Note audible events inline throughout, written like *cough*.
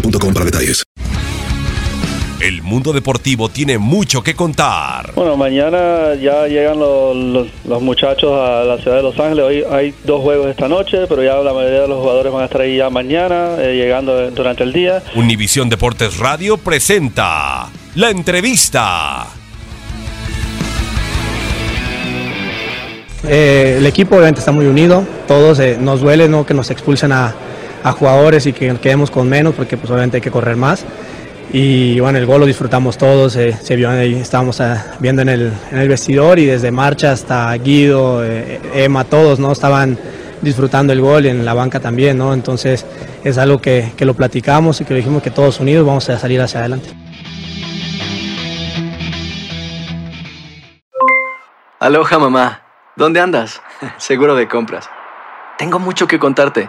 boostmobile.com para detalles. El mundo deportivo tiene mucho que contar. Bueno, mañana ya llegan los, los- los muchachos a la ciudad de Los Ángeles. Hoy hay dos juegos esta noche, pero ya la mayoría de los jugadores van a estar ahí ya mañana, eh, llegando durante el día. Univisión Deportes Radio presenta la entrevista. Eh, el equipo obviamente está muy unido, todos eh, nos duele ¿no? que nos expulsen a, a jugadores y que nos quedemos con menos porque pues obviamente hay que correr más. Y bueno, el gol lo disfrutamos todos, eh, se vio ahí, estábamos ah, viendo en el, vestidor y desde Marcha hasta Guido, eh, Emma, todos ¿no? estaban disfrutando el gol y en la banca también, ¿no? Entonces es algo que, que lo platicamos y que dijimos que todos unidos vamos a salir hacia adelante. Aloha mamá, ¿dónde andas? *laughs* Seguro de compras. Tengo mucho que contarte.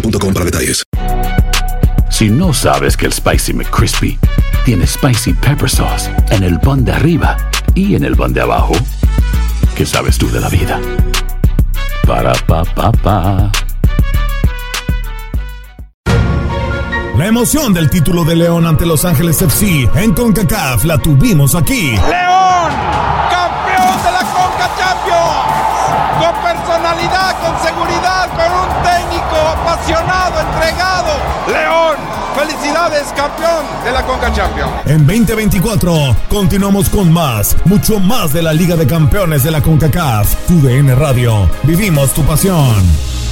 boostmobile.com para detalles. Si no sabes que el Spicy McCrispy tiene Spicy Pepper Sauce en el pan de arriba y en el pan de abajo, ¿qué sabes tú de la vida? Para, pa, pa, pa. La emoción del título de León ante Los Ángeles FC en CONCACAF la tuvimos aquí. León, campeón de la Conca Champions, con personalidad, con seguridad, felicidades, campeón de la Conca Champions. En 2024 continuamos con más, mucho más de la Liga de Campeones de la CONCACAF. Tu DN Radio, vivimos tu pasión.